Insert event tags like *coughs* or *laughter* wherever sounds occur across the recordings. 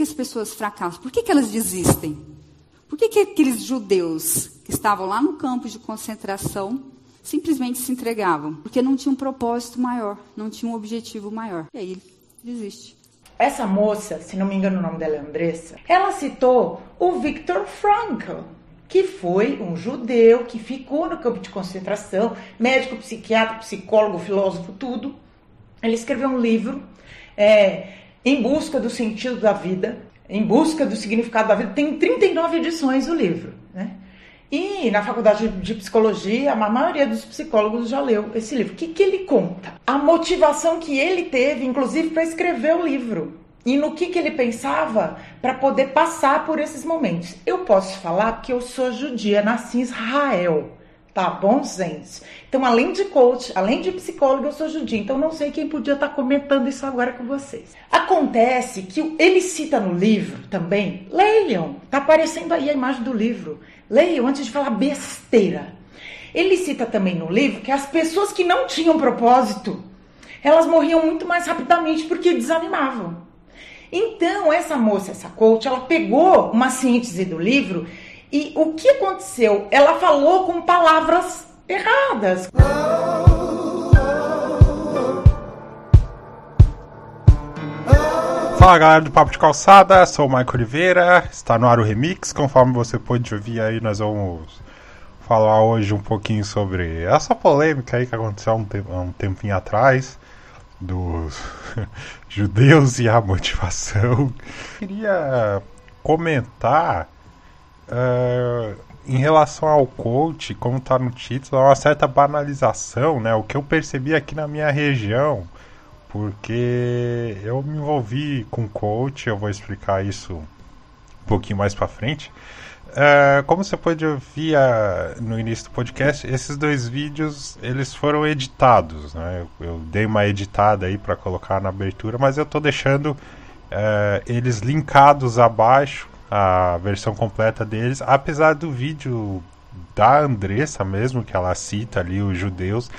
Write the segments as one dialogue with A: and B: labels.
A: que as pessoas fracassam? Por que, que elas desistem? Por que, que aqueles judeus que estavam lá no campo de concentração simplesmente se entregavam? Porque não tinha um propósito maior, não tinha um objetivo maior. E aí desiste.
B: Essa moça, se não me engano o nome dela é Andressa, ela citou o Viktor Frankl, que foi um judeu que ficou no campo de concentração, médico, psiquiatra, psicólogo, filósofo, tudo. Ele escreveu um livro é, em busca do sentido da vida, em busca do significado da vida. Tem 39 edições o livro, né? E na faculdade de psicologia, a maioria dos psicólogos já leu esse livro. O que, que ele conta? A motivação que ele teve, inclusive, para escrever o livro. E no que, que ele pensava para poder passar por esses momentos. Eu posso falar que eu sou judia, nasci em Israel. Tá bom, gente? Então, além de coach, além de psicólogo, eu sou judia. Então, não sei quem podia estar tá comentando isso agora com vocês. Acontece que ele cita no livro também, leiam, tá aparecendo aí a imagem do livro. Leiam antes de falar besteira. Ele cita também no livro que as pessoas que não tinham propósito, elas morriam muito mais rapidamente porque desanimavam. Então, essa moça, essa coach, ela pegou uma síntese do livro e o que aconteceu? Ela falou com palavras erradas.
C: Fala galera do Papo de Calçada, sou o Maico Oliveira, está no ar o Remix. Conforme você pôde ouvir aí, nós vamos falar hoje um pouquinho sobre essa polêmica aí que aconteceu há um, um tempinho atrás dos *laughs* judeus e a motivação. Queria comentar uh, em relação ao coach, como está no título, há uma certa banalização, né? O que eu percebi aqui na minha região, porque eu me envolvi com coach, eu vou explicar isso um pouquinho mais para frente. Uh, como você pode ouvir uh, no início do podcast, esses dois vídeos eles foram editados. Né? Eu, eu dei uma editada aí para colocar na abertura, mas eu estou deixando uh, eles linkados abaixo, a versão completa deles. Apesar do vídeo da Andressa mesmo, que ela cita ali os judeus,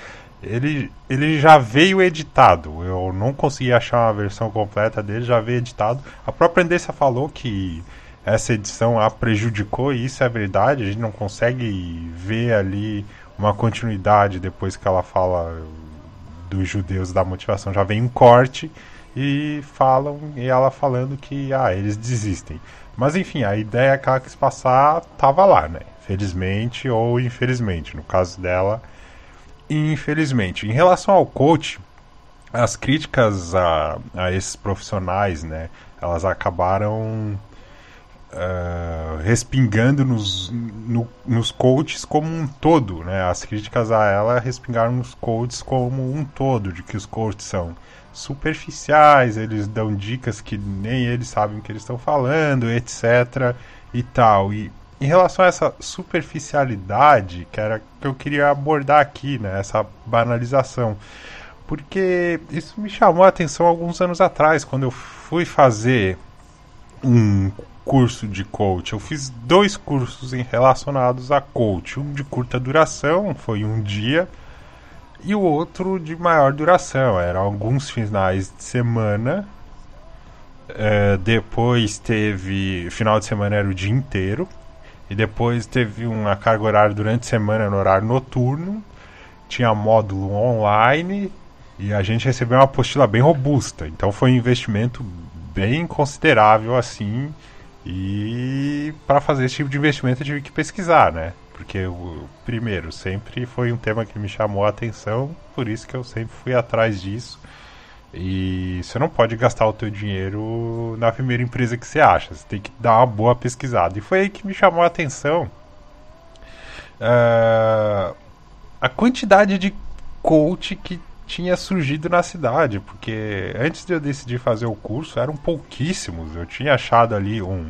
C: ele, ele já veio editado. Eu não consegui achar uma versão completa dele, já veio editado. A própria Andressa falou que essa edição a prejudicou, e isso é verdade, a gente não consegue ver ali uma continuidade depois que ela fala dos judeus da motivação, já vem um corte e falam e ela falando que ah, eles desistem. Mas enfim, a ideia que ela quis passar tava lá, né? Felizmente ou infelizmente, no caso dela, infelizmente. Em relação ao coach, as críticas a, a esses profissionais, né, elas acabaram uh, respingando nos, no, nos coaches como um todo, né? As críticas a ela respingaram nos coaches como um todo, de que os coaches são superficiais, eles dão dicas que nem eles sabem o que eles estão falando, etc. e tal. E em relação a essa superficialidade, que era que eu queria abordar aqui, né? Essa banalização. Porque isso me chamou a atenção alguns anos atrás, quando eu fui fazer um curso de coach. Eu fiz dois cursos relacionados a coach. Um de curta duração, foi um dia, e o outro de maior duração. Eram alguns finais de semana. É, depois teve. Final de semana era o dia inteiro. E depois teve uma carga horária durante a semana no horário noturno. Tinha módulo online. E a gente recebeu uma apostila bem robusta. Então foi um investimento bem considerável assim e para fazer esse tipo de investimento eu tive que pesquisar, né? Porque, o, primeiro, sempre foi um tema que me chamou a atenção, por isso que eu sempre fui atrás disso. E você não pode gastar o teu dinheiro na primeira empresa que você acha, você tem que dar uma boa pesquisada. E foi aí que me chamou a atenção uh, a quantidade de coach que tinha surgido na cidade, porque antes de eu decidir fazer o curso eram pouquíssimos. Eu tinha achado ali um,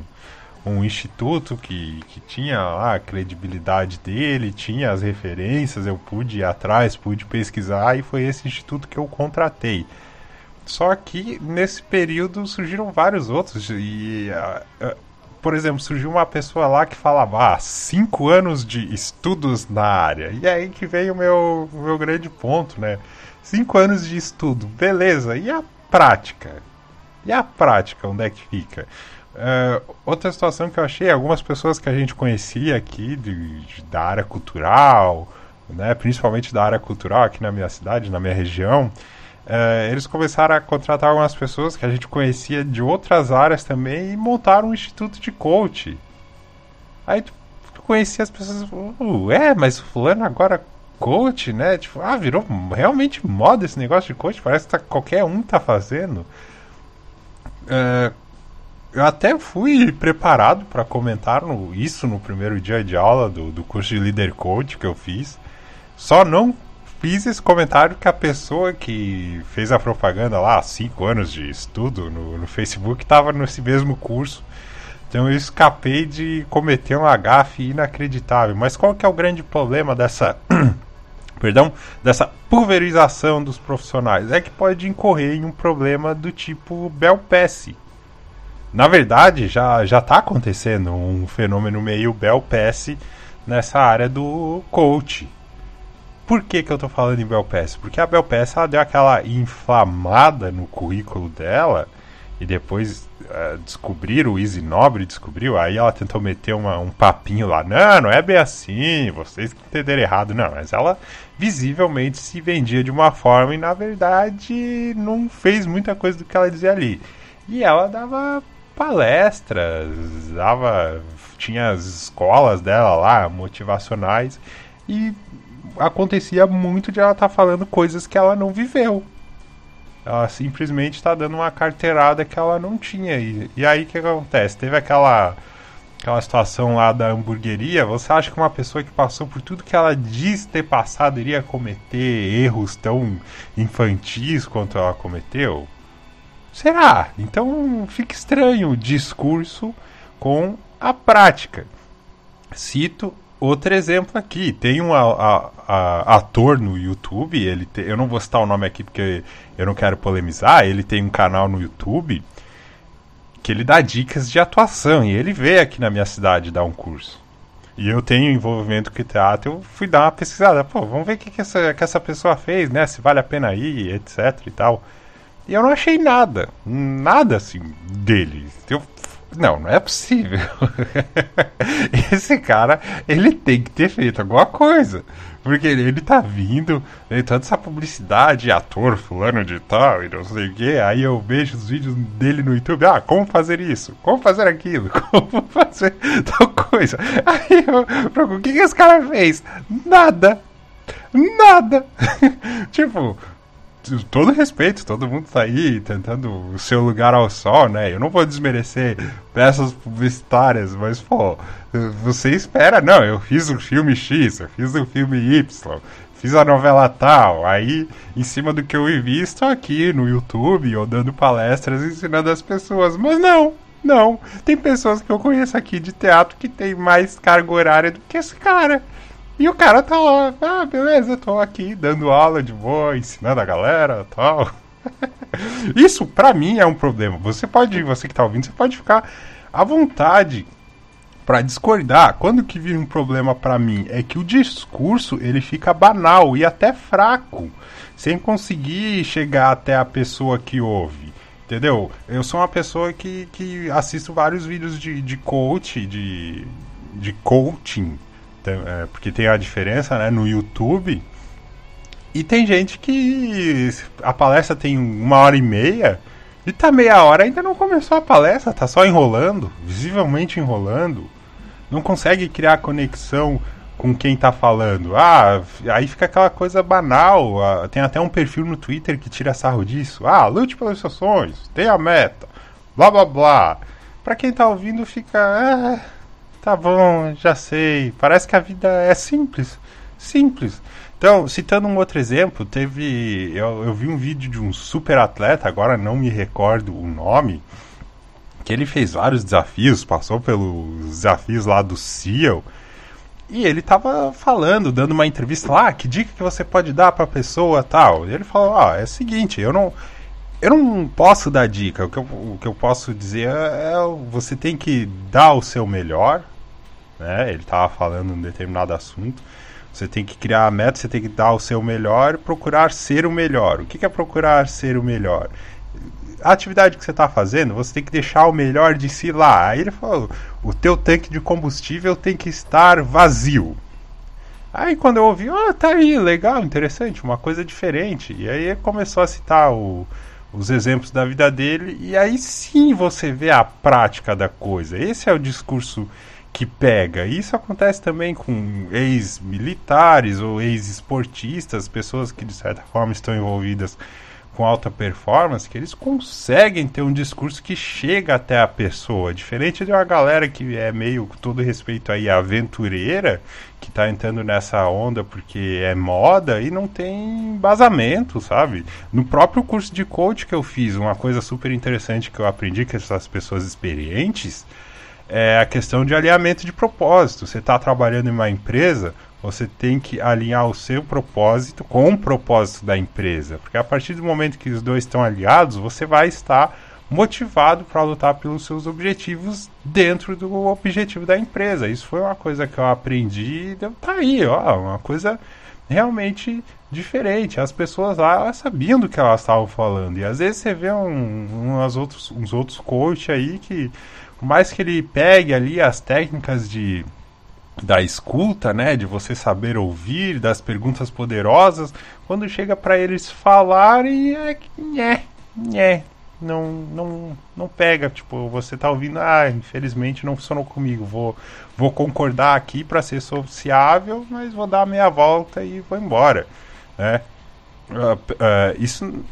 C: um instituto que, que tinha lá a credibilidade dele, tinha as referências, eu pude ir atrás, pude pesquisar e foi esse instituto que eu contratei. Só que nesse período surgiram vários outros e, uh, uh, por exemplo, surgiu uma pessoa lá que falava ah, cinco anos de estudos na área. E aí que veio o meu, meu grande ponto, né? Cinco anos de estudo, beleza. E a prática? E a prática, onde é que fica? Uh, outra situação que eu achei, algumas pessoas que a gente conhecia aqui de, de, da área cultural, né, principalmente da área cultural aqui na minha cidade, na minha região, uh, eles começaram a contratar algumas pessoas que a gente conhecia de outras áreas também e montaram um instituto de coach. Aí tu, tu conhecia as pessoas, uh, é, mas fulano agora coach, né? Tipo, ah, virou realmente moda esse negócio de coach, parece que tá, qualquer um tá fazendo. Uh, eu até fui preparado para comentar no, isso no primeiro dia de aula do, do curso de Leader Coach que eu fiz. Só não fiz esse comentário que a pessoa que fez a propaganda lá há cinco anos de estudo no, no Facebook estava nesse mesmo curso. Então eu escapei de cometer um agafe inacreditável. Mas qual que é o grande problema dessa *coughs* perdão, dessa pulverização dos profissionais? É que pode incorrer em um problema do tipo Bel Pesce na verdade, já já está acontecendo um fenômeno meio Bel Pass nessa área do coach. Por que, que eu estou falando em Bel Pass? Porque a Bel Pass ela deu aquela inflamada no currículo dela e depois uh, descobriram, o Easy Nobre descobriu, aí ela tentou meter uma, um papinho lá, não, não é bem assim, vocês que entenderam errado, não, mas ela visivelmente se vendia de uma forma e na verdade não fez muita coisa do que ela dizia ali. E ela dava palestras, dava, tinha as escolas dela lá, motivacionais, e acontecia muito de ela estar tá falando coisas que ela não viveu. Ela simplesmente está dando uma carteirada que ela não tinha. E, e aí o que acontece? Teve aquela aquela situação lá da hamburgueria, você acha que uma pessoa que passou por tudo que ela diz ter passado iria cometer erros tão infantis quanto ela cometeu? Será? Então fica estranho o discurso com a prática. Cito outro exemplo aqui. Tem um a, a, ator no YouTube, ele te, eu não vou citar o nome aqui porque eu não quero polemizar. Ele tem um canal no YouTube que ele dá dicas de atuação e ele veio aqui na minha cidade dar um curso. E eu tenho envolvimento com teatro, eu fui dar uma pesquisada. Pô, vamos ver o que, que, essa, que essa pessoa fez, né? Se vale a pena ir, etc e tal. E eu não achei nada, nada assim dele. Eu, não, não é possível. *laughs* Esse cara, ele tem que ter feito alguma coisa. Porque ele, ele tá vindo, né, toda essa publicidade, ator fulano de tal e não sei o que. Aí eu vejo os vídeos dele no YouTube. Ah, como fazer isso? Como fazer aquilo? *laughs* Como fazer tal coisa? Aí eu, o que, que esse cara fez? Nada. Nada. *laughs* tipo, todo respeito, todo mundo tá aí tentando o seu lugar ao sol, né? Eu não vou desmerecer peças publicitárias, mas, pô, você espera, não, eu fiz o um filme X, eu fiz o um filme Y, fiz a novela tal, aí, em cima do que eu vi, estou aqui no YouTube ou dando palestras ensinando as pessoas, mas não, não, tem pessoas que eu conheço aqui de teatro que tem mais carga horária do que esse cara. E o cara tá lá, ah, beleza, tô aqui dando aula de boa, ensinando a galera tal. *laughs* Isso, pra mim, é um problema. Você pode, você que tá ouvindo, você pode ficar à vontade para discordar. Quando que vira um problema para mim é que o discurso ele fica banal e até fraco, sem conseguir chegar até a pessoa que ouve. Entendeu? Eu sou uma pessoa que, que assisto vários vídeos de, de coach, de, de coaching, porque tem a diferença né, no YouTube. E tem gente que a palestra tem uma hora e meia e tá meia hora ainda não começou a palestra, tá só enrolando, visivelmente enrolando. Não consegue criar conexão com quem tá falando. Ah, aí fica aquela coisa banal. Ah, tem até um perfil no Twitter que tira sarro disso. Ah, lute pelos seus sonhos, tenha meta, blá blá blá. Pra quem tá ouvindo fica. Ah, Tá bom, já sei. Parece que a vida é simples. Simples. Então, citando um outro exemplo, teve. Eu, eu vi um vídeo de um super atleta, agora não me recordo o nome, que ele fez vários desafios, passou pelos desafios lá do CEO. E ele tava falando, dando uma entrevista lá, ah, que dica que você pode dar pra pessoa tal. E ele falou, ah, é o seguinte, eu não, eu não posso dar dica. O que eu, o que eu posso dizer é, é você tem que dar o seu melhor, né? Ele estava falando um determinado assunto. Você tem que criar a meta, você tem que dar o seu melhor, procurar ser o melhor. O que, é procurar ser o melhor? a atividade que você está fazendo, você tem que deixar o melhor de si lá. Aí ele falou: o teu tanque de combustível tem que estar vazio. Aí quando eu ouvi, ó, oh, tá aí, legal, interessante, uma coisa diferente. E aí começou a citar o, os exemplos da vida dele, e aí sim você vê a prática da coisa. Esse é o discurso que pega. Isso acontece também com ex-militares ou ex-esportistas, pessoas que de certa forma estão envolvidas com alta performance, que eles conseguem ter um discurso que chega até a pessoa. Diferente de uma galera que é meio, com todo respeito aí, aventureira, que está entrando nessa onda porque é moda e não tem embasamento, sabe? No próprio curso de coach que eu fiz, uma coisa super interessante que eu aprendi com essas pessoas experientes é a questão de alinhamento de propósito. Você está trabalhando em uma empresa, você tem que alinhar o seu propósito com o propósito da empresa. Porque a partir do momento que os dois estão aliados, você vai estar motivado para lutar pelos seus objetivos dentro do objetivo da empresa. Isso foi uma coisa que eu aprendi e tá aí, ó, uma coisa realmente diferente. As pessoas lá sabiam do que elas estavam falando. E às vezes você vê um, umas outros, uns outros coaches aí que por mais que ele pegue ali as técnicas de da escuta, né, de você saber ouvir, das perguntas poderosas, quando chega para eles falarem é nhé, nhé, não, não, não pega, tipo, você tá ouvindo, ah, infelizmente não funcionou comigo, vou, vou concordar aqui para ser sociável, mas vou dar a meia volta e vou embora, né? Uh, uh, isso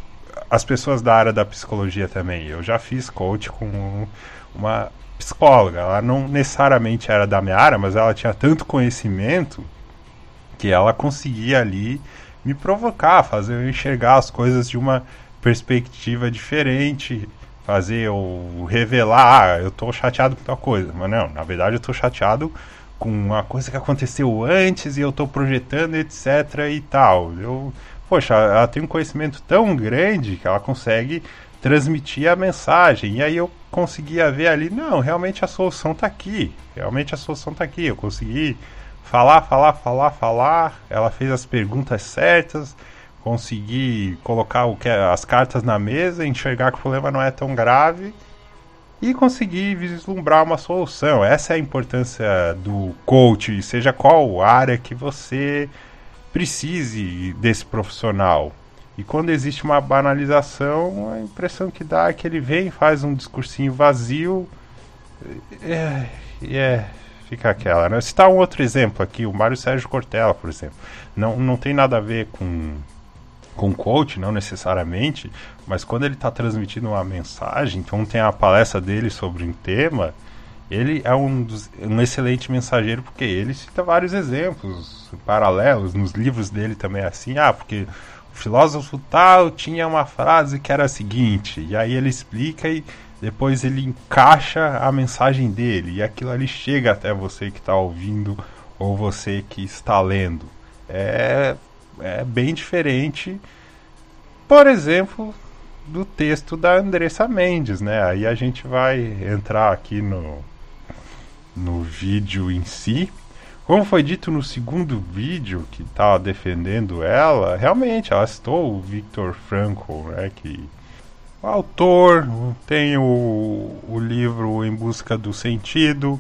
C: as pessoas da área da psicologia também. Eu já fiz coach com uma psicóloga. Ela não necessariamente era da minha área, mas ela tinha tanto conhecimento que ela conseguia ali me provocar, fazer eu enxergar as coisas de uma perspectiva diferente, fazer eu revelar, ah, eu tô chateado com tal coisa. Mas não, na verdade eu tô chateado com uma coisa que aconteceu antes e eu tô projetando, etc e tal. Eu, poxa, ela tem um conhecimento tão grande que ela consegue transmitir a mensagem. E aí eu conseguia ver ali, não, realmente a solução está aqui. Realmente a solução está aqui. Eu consegui falar, falar, falar, falar. Ela fez as perguntas certas. Consegui colocar o que as cartas na mesa, enxergar que o problema não é tão grave e conseguir vislumbrar uma solução. Essa é a importância do coach, seja qual área que você precise desse profissional. E quando existe uma banalização, a impressão que dá é que ele vem, faz um discursinho vazio. É, é, fica aquela, né? Citar um outro exemplo aqui, o Mário Sérgio Cortella, por exemplo. Não, não tem nada a ver com, com coach, não necessariamente, mas quando ele está transmitindo uma mensagem, então tem a palestra dele sobre um tema, ele é um, dos, um excelente mensageiro porque ele cita vários exemplos paralelos, nos livros dele também é assim, ah, porque filósofo tal tinha uma frase que era a seguinte, e aí ele explica e depois ele encaixa a mensagem dele, e aquilo ali chega até você que está ouvindo ou você que está lendo. É, é bem diferente, por exemplo, do texto da Andressa Mendes, né? Aí a gente vai entrar aqui no, no vídeo em si. Como foi dito no segundo vídeo que estava defendendo ela, realmente ela citou o Viktor Frankl, né, que o autor tem o, o livro Em Busca do Sentido,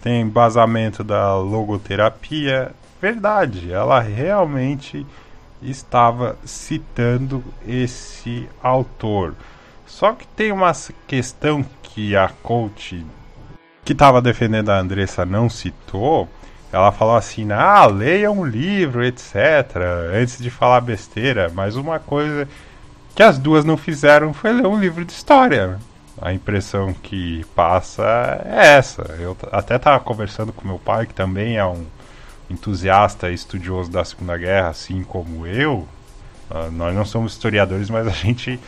C: tem embasamento da logoterapia. Verdade, ela realmente estava citando esse autor. Só que tem uma questão que a coach que estava defendendo a Andressa não citou, ela falou assim: ah, leia um livro, etc., antes de falar besteira. Mas uma coisa que as duas não fizeram foi ler um livro de história. A impressão que passa é essa. Eu até estava conversando com meu pai, que também é um entusiasta e estudioso da Segunda Guerra, assim como eu. Uh, nós não somos historiadores, mas a gente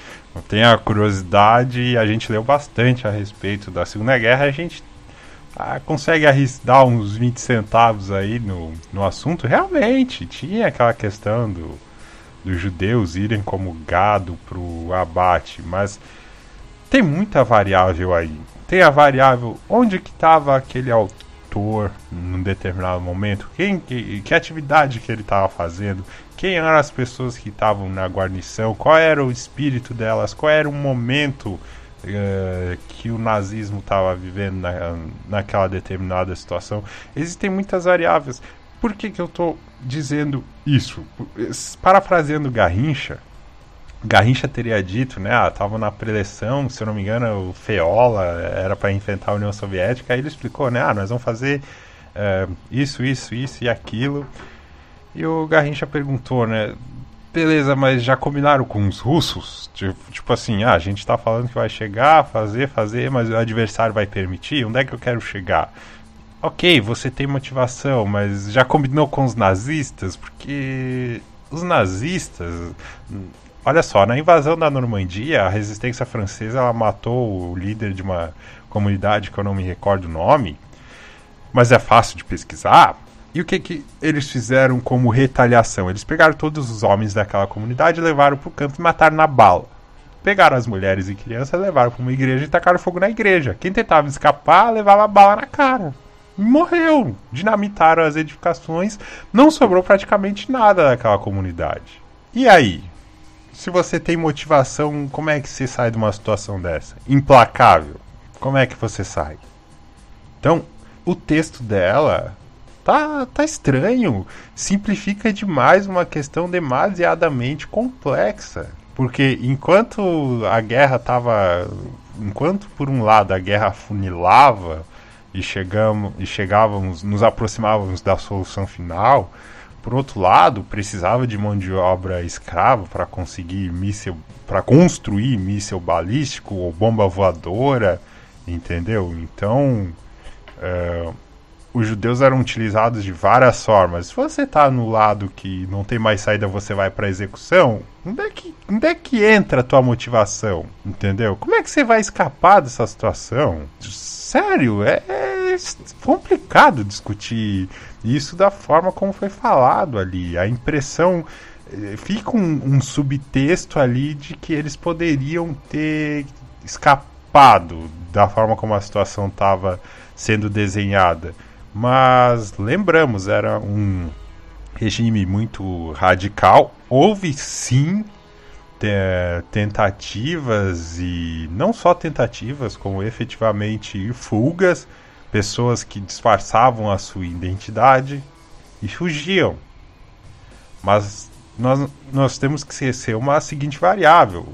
C: tem a curiosidade e a gente leu bastante a respeito da Segunda Guerra. A gente ah, consegue dar uns 20 centavos aí no, no assunto, realmente tinha aquela questão do, dos judeus irem como gado pro abate, mas tem muita variável aí. Tem a variável onde que estava aquele ator num determinado momento, quem que, que atividade que ele estava fazendo, quem eram as pessoas que estavam na guarnição, qual era o espírito delas, qual era o momento uh, que o nazismo estava vivendo na, naquela determinada situação. Existem muitas variáveis. Por que, que eu estou dizendo isso? Parafraseando Garrincha, Garrincha teria dito, né? Ah, na preleção, se eu não me engano, o Feola era para enfrentar a União Soviética. Aí ele explicou, né? Ah, nós vamos fazer uh, isso, isso, isso e aquilo. E o Garrincha perguntou, né? Beleza, mas já combinaram com os russos? Tipo, tipo assim, ah, a gente tá falando que vai chegar, fazer, fazer, mas o adversário vai permitir? Onde é que eu quero chegar? Ok, você tem motivação, mas já combinou com os nazistas? Porque os nazistas Olha só, na invasão da Normandia, a resistência francesa ela matou o líder de uma comunidade que eu não me recordo o nome, mas é fácil de pesquisar. E o que, que eles fizeram como retaliação? Eles pegaram todos os homens daquela comunidade, levaram para o campo e mataram na bala. Pegaram as mulheres e crianças, levaram para uma igreja e tacaram fogo na igreja. Quem tentava escapar levava bala na cara. Morreu. Dinamitaram as edificações, não sobrou praticamente nada daquela comunidade. E aí? se você tem motivação, como é que você sai de uma situação dessa? Implacável. Como é que você sai? Então, o texto dela tá, tá estranho. Simplifica demais uma questão demasiadamente complexa. Porque enquanto a guerra estava. Enquanto por um lado a guerra funilava e, chegamos, e chegávamos, nos aproximávamos da solução final, por outro lado, precisava de mão de obra escrava para conseguir míssil, para construir míssil balístico ou bomba voadora, entendeu? Então, é, os judeus eram utilizados de várias formas. Se você está no lado que não tem mais saída, você vai para execução. Onde é, que, onde é que entra a tua motivação? Entendeu? Como é que você vai escapar dessa situação? Sério, é, é complicado discutir isso da forma como foi falado ali. A impressão. Eh, fica um, um subtexto ali de que eles poderiam ter escapado da forma como a situação estava sendo desenhada. Mas lembramos, era um regime muito radical. Houve sim tentativas e não só tentativas, como efetivamente fugas pessoas que disfarçavam a sua identidade e fugiam. Mas nós, nós temos que esquecer uma seguinte variável: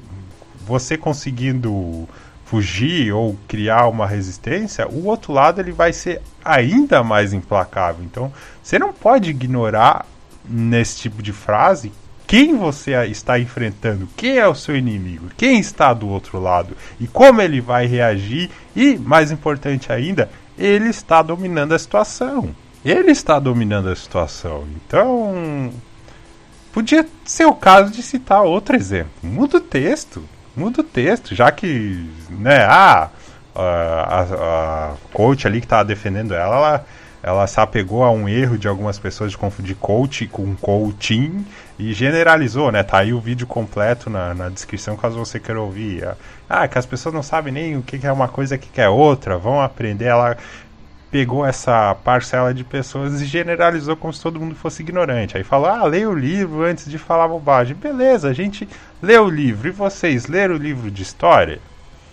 C: você conseguindo fugir ou criar uma resistência, o outro lado ele vai ser ainda mais implacável. Então, você não pode ignorar nesse tipo de frase quem você está enfrentando, quem é o seu inimigo, quem está do outro lado e como ele vai reagir e, mais importante ainda, ele está dominando a situação. Ele está dominando a situação. Então, podia ser o caso de citar outro exemplo. Muda o texto. Muda o texto, já que, né, ah, a, a, coach ali que estava defendendo ela, ela, ela se apegou a um erro de algumas pessoas de confundir coach com coaching e generalizou, né? Tá aí o vídeo completo na, na descrição caso você queira ouvir. Ah, que as pessoas não sabem nem o que é uma coisa e o que é outra, vão aprender. Ela pegou essa parcela de pessoas e generalizou como se todo mundo fosse ignorante. Aí falou: ah, leia o livro antes de falar bobagem. Beleza, a gente lê o livro. E vocês leram o livro de história?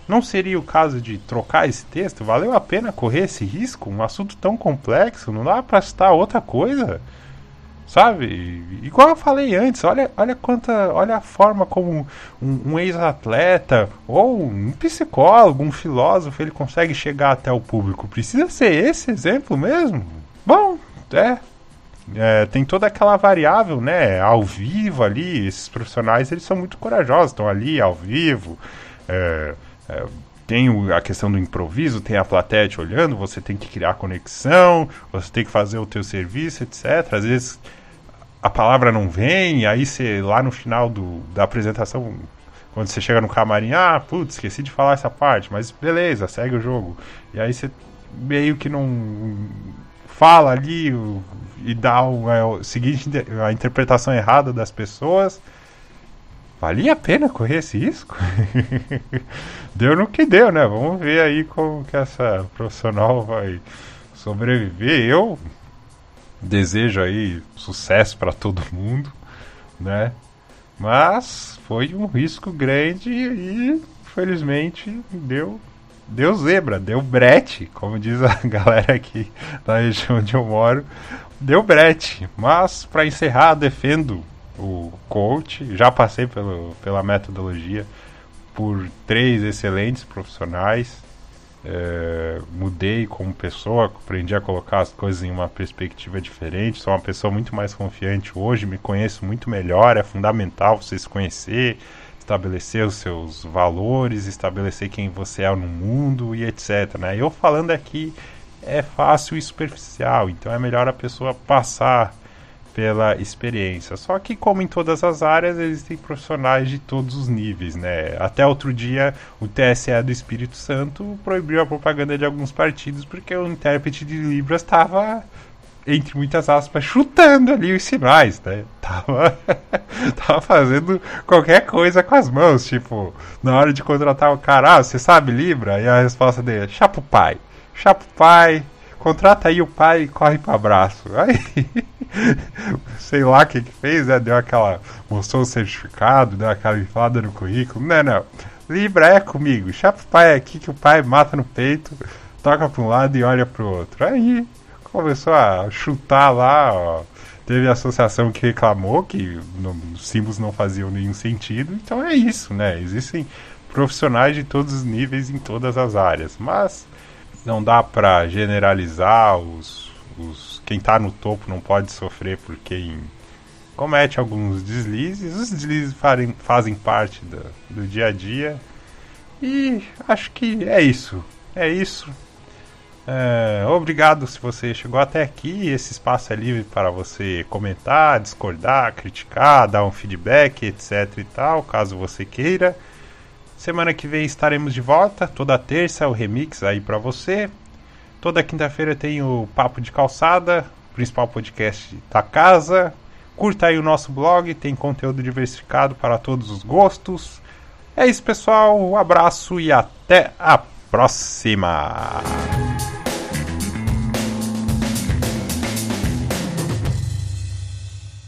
C: Não seria o caso de trocar esse texto? Valeu a pena correr esse risco? Um assunto tão complexo? Não dá para citar outra coisa? Sabe? Igual eu falei antes, olha, olha quanta. Olha a forma como um, um ex-atleta ou um psicólogo, um filósofo, ele consegue chegar até o público. Precisa ser esse exemplo mesmo? Bom, é. é tem toda aquela variável, né? Ao vivo ali, esses profissionais eles são muito corajosos, estão ali ao vivo. É, é, tem a questão do improviso, tem a plateia te olhando, você tem que criar conexão, você tem que fazer o teu serviço, etc. Às vezes a palavra não vem, aí você lá no final do, da apresentação, quando você chega no camarim, ah, putz, esqueci de falar essa parte, mas beleza, segue o jogo. E aí você meio que não fala ali e dá é, o seguinte a interpretação errada das pessoas Valia a pena correr esse risco? *laughs* deu no que deu, né? Vamos ver aí como que essa profissional vai sobreviver. Eu desejo aí sucesso para todo mundo, né? Mas foi um risco grande e felizmente deu deu zebra, deu brete, como diz a *laughs* galera aqui da região onde eu moro, deu brete. Mas para encerrar, defendo o coach, já passei pelo, pela metodologia por três excelentes profissionais. É, mudei como pessoa, aprendi a colocar as coisas em uma perspectiva diferente. Sou uma pessoa muito mais confiante hoje, me conheço muito melhor. É fundamental você se conhecer, estabelecer os seus valores, estabelecer quem você é no mundo e etc. Né? Eu falando aqui é fácil e superficial, então é melhor a pessoa passar pela experiência. Só que, como em todas as áreas, existem profissionais de todos os níveis, né? Até outro dia, o TSE do Espírito Santo proibiu a propaganda de alguns partidos porque o intérprete de Libras estava, entre muitas aspas, chutando ali os sinais, né? *laughs* Tava, tava fazendo qualquer coisa com as mãos, tipo, na hora de contratar o cara, ah, você sabe Libra? E a resposta dele, o pai, chapa o pai, contrata aí o pai e corre para abraço. Aí, *laughs* sei lá o que que fez, né? Deu aquela, mostrou o certificado, deu aquela inflada no currículo. Não, não. Libra é comigo. Chapa o pai aqui que o pai mata no peito, toca para um lado e olha para o outro. Aí começou a chutar lá, ó. Teve a associação que reclamou que os símbolos não faziam nenhum sentido. Então é isso, né? Existem profissionais de todos os níveis em todas as áreas. Mas não dá para generalizar os, os quem está no topo não pode sofrer por quem comete alguns deslizes. Os deslizes fazem, fazem parte do, do dia a dia. E acho que é isso. É isso. É, obrigado se você chegou até aqui. Esse espaço é livre para você comentar, discordar, criticar, dar um feedback, etc e tal, caso você queira. Semana que vem estaremos de volta, toda terça o remix aí para você. Toda quinta-feira tem o Papo de Calçada, principal podcast da casa. Curta aí o nosso blog, tem conteúdo diversificado para todos os gostos. É isso, pessoal. Um abraço e até a próxima.